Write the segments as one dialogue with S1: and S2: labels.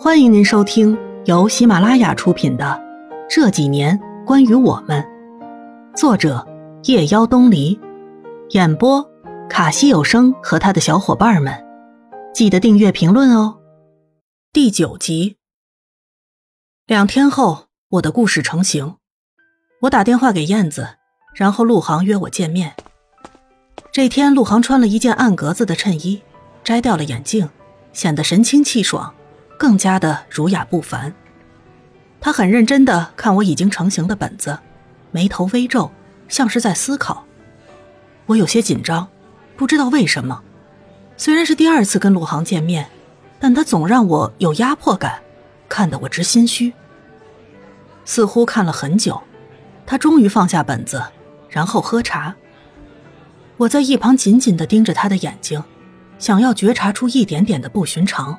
S1: 欢迎您收听由喜马拉雅出品的《这几年关于我们》，作者夜妖东篱，演播卡西有声和他的小伙伴们。记得订阅、评论哦。第九集，两天后，我的故事成型。我打电话给燕子，然后陆航约我见面。这天，陆航穿了一件暗格子的衬衣，摘掉了眼镜，显得神清气爽，更加的儒雅不凡。他很认真的看我已经成型的本子，眉头微皱，像是在思考。我有些紧张，不知道为什么。虽然是第二次跟陆航见面，但他总让我有压迫感，看得我直心虚。似乎看了很久，他终于放下本子，然后喝茶。我在一旁紧紧的盯着他的眼睛，想要觉察出一点点的不寻常。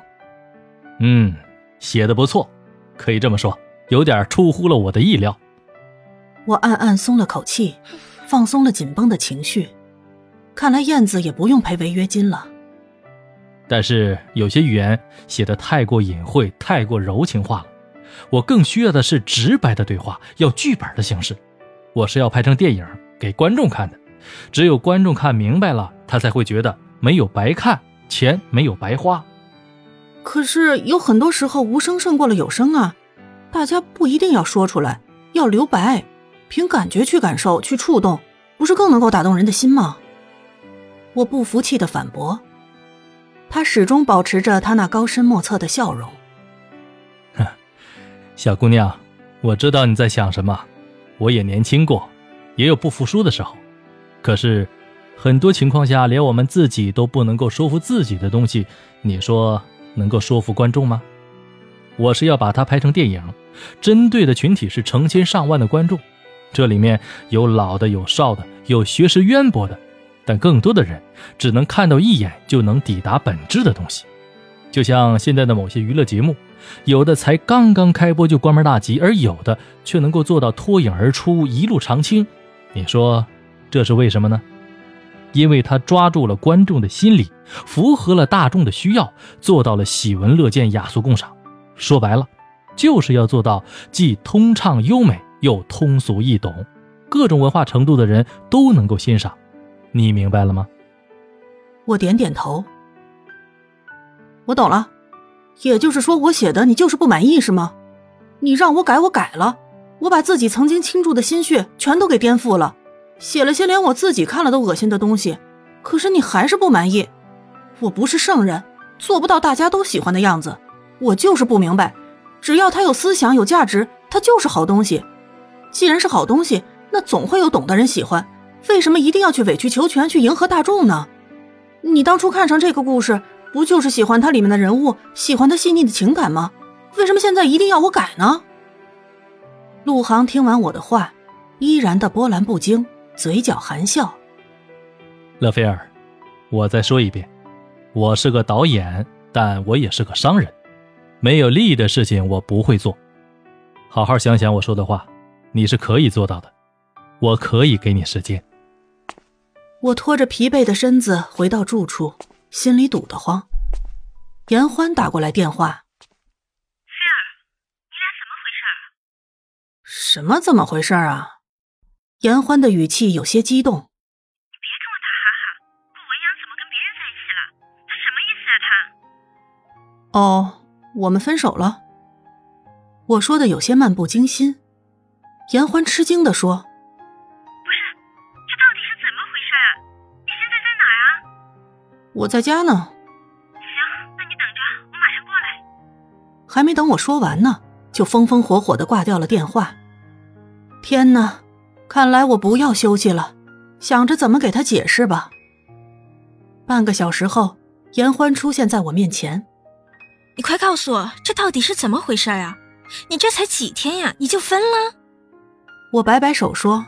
S2: 嗯，写的不错，可以这么说，有点出乎了我的意料。
S1: 我暗暗松了口气，放松了紧绷的情绪。看来燕子也不用赔违约金了。
S2: 但是有些语言写的太过隐晦，太过柔情化了。我更需要的是直白的对话，要剧本的形式。我是要拍成电影给观众看的。只有观众看明白了，他才会觉得没有白看，钱没有白花。
S1: 可是有很多时候无声胜过了有声啊，大家不一定要说出来，要留白，凭感觉去感受、去触动，不是更能够打动人的心吗？我不服气的反驳。他始终保持着他那高深莫测的笑容。
S2: 哼，小姑娘，我知道你在想什么，我也年轻过，也有不服输的时候。可是，很多情况下，连我们自己都不能够说服自己的东西，你说能够说服观众吗？我是要把它拍成电影，针对的群体是成千上万的观众，这里面有老的，有少的，有学识渊博的，但更多的人只能看到一眼就能抵达本质的东西。就像现在的某些娱乐节目，有的才刚刚开播就关门大吉，而有的却能够做到脱颖而出，一路长青。你说？这是为什么呢？因为他抓住了观众的心理，符合了大众的需要，做到了喜闻乐见、雅俗共赏。说白了，就是要做到既通畅优美又通俗易懂，各种文化程度的人都能够欣赏。你明白了吗？
S1: 我点点头。我懂了，也就是说，我写的你就是不满意是吗？你让我改，我改了，我把自己曾经倾注的心血全都给颠覆了。写了些连我自己看了都恶心的东西，可是你还是不满意。我不是圣人，做不到大家都喜欢的样子。我就是不明白，只要他有思想、有价值，他就是好东西。既然是好东西，那总会有懂的人喜欢。为什么一定要去委曲求全，去迎合大众呢？你当初看上这个故事，不就是喜欢它里面的人物，喜欢它细腻的情感吗？为什么现在一定要我改呢？陆航听完我的话，依然的波澜不惊。嘴角含笑，
S2: 勒菲尔，我再说一遍，我是个导演，但我也是个商人，没有利益的事情我不会做。好好想想我说的话，你是可以做到的，我可以给你时间。
S1: 我拖着疲惫的身子回到住处，心里堵得慌。严欢打过来电话，
S3: 菲儿，你俩怎么回事？
S1: 什么怎么回事啊？严欢的语气有些激动，
S3: 你别跟我打哈哈！顾文阳怎么跟别人在一起了？他什么意思啊？
S1: 他……哦，我们分手了。我说的有些漫不经心。严欢吃惊的说：“
S3: 不是，这到底是怎么回事啊？你现在在哪啊？”
S1: 我在家呢。
S3: 行，那你等着，我马上过来。
S1: 还没等我说完呢，就风风火火的挂掉了电话。天哪！看来我不要休息了，想着怎么给他解释吧。半个小时后，严欢出现在我面前。
S4: 你快告诉我，这到底是怎么回事啊？你这才几天呀，你就分了？
S1: 我摆摆手说：“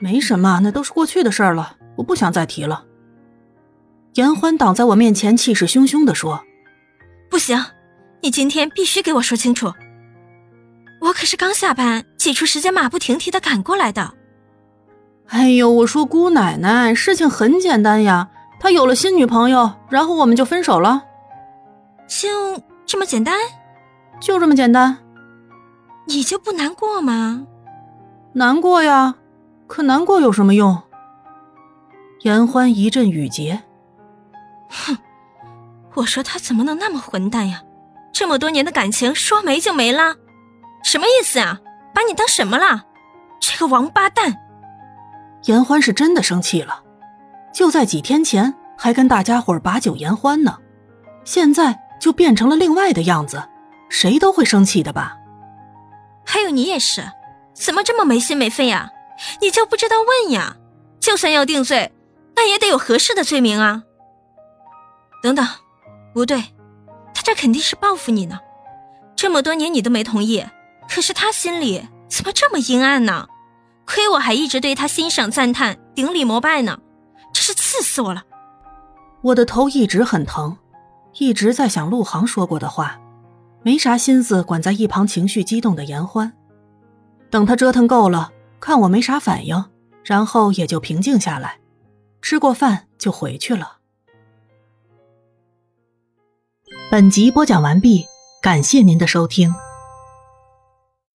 S1: 没什么，那都是过去的事儿了，我不想再提了。”严欢挡在我面前，气势汹汹地说：“
S4: 不行，你今天必须给我说清楚。”我可是刚下班，挤出时间马不停蹄的赶过来的。
S1: 哎呦，我说姑奶奶，事情很简单呀，他有了新女朋友，然后我们就分手了。
S4: 就这么简单？
S1: 就这么简单？
S4: 你就不难过吗？
S1: 难过呀，可难过有什么用？言欢一阵语结。
S4: 哼，我说他怎么能那么混蛋呀？这么多年的感情说没就没了，什么意思啊？把你当什么了？这个王八蛋！
S1: 严欢是真的生气了，就在几天前还跟大家伙把酒言欢呢，现在就变成了另外的样子，谁都会生气的吧？
S4: 还有你也是，怎么这么没心没肺呀？你就不知道问呀？就算要定罪，那也得有合适的罪名啊！等等，不对，他这肯定是报复你呢。这么多年你都没同意。可是他心里怎么这么阴暗呢？亏我还一直对他欣赏、赞叹、顶礼膜拜呢，真是气死我了！
S1: 我的头一直很疼，一直在想陆航说过的话，没啥心思管在一旁情绪激动的严欢。等他折腾够了，看我没啥反应，然后也就平静下来，吃过饭就回去了。本集播讲完毕，感谢您的收听。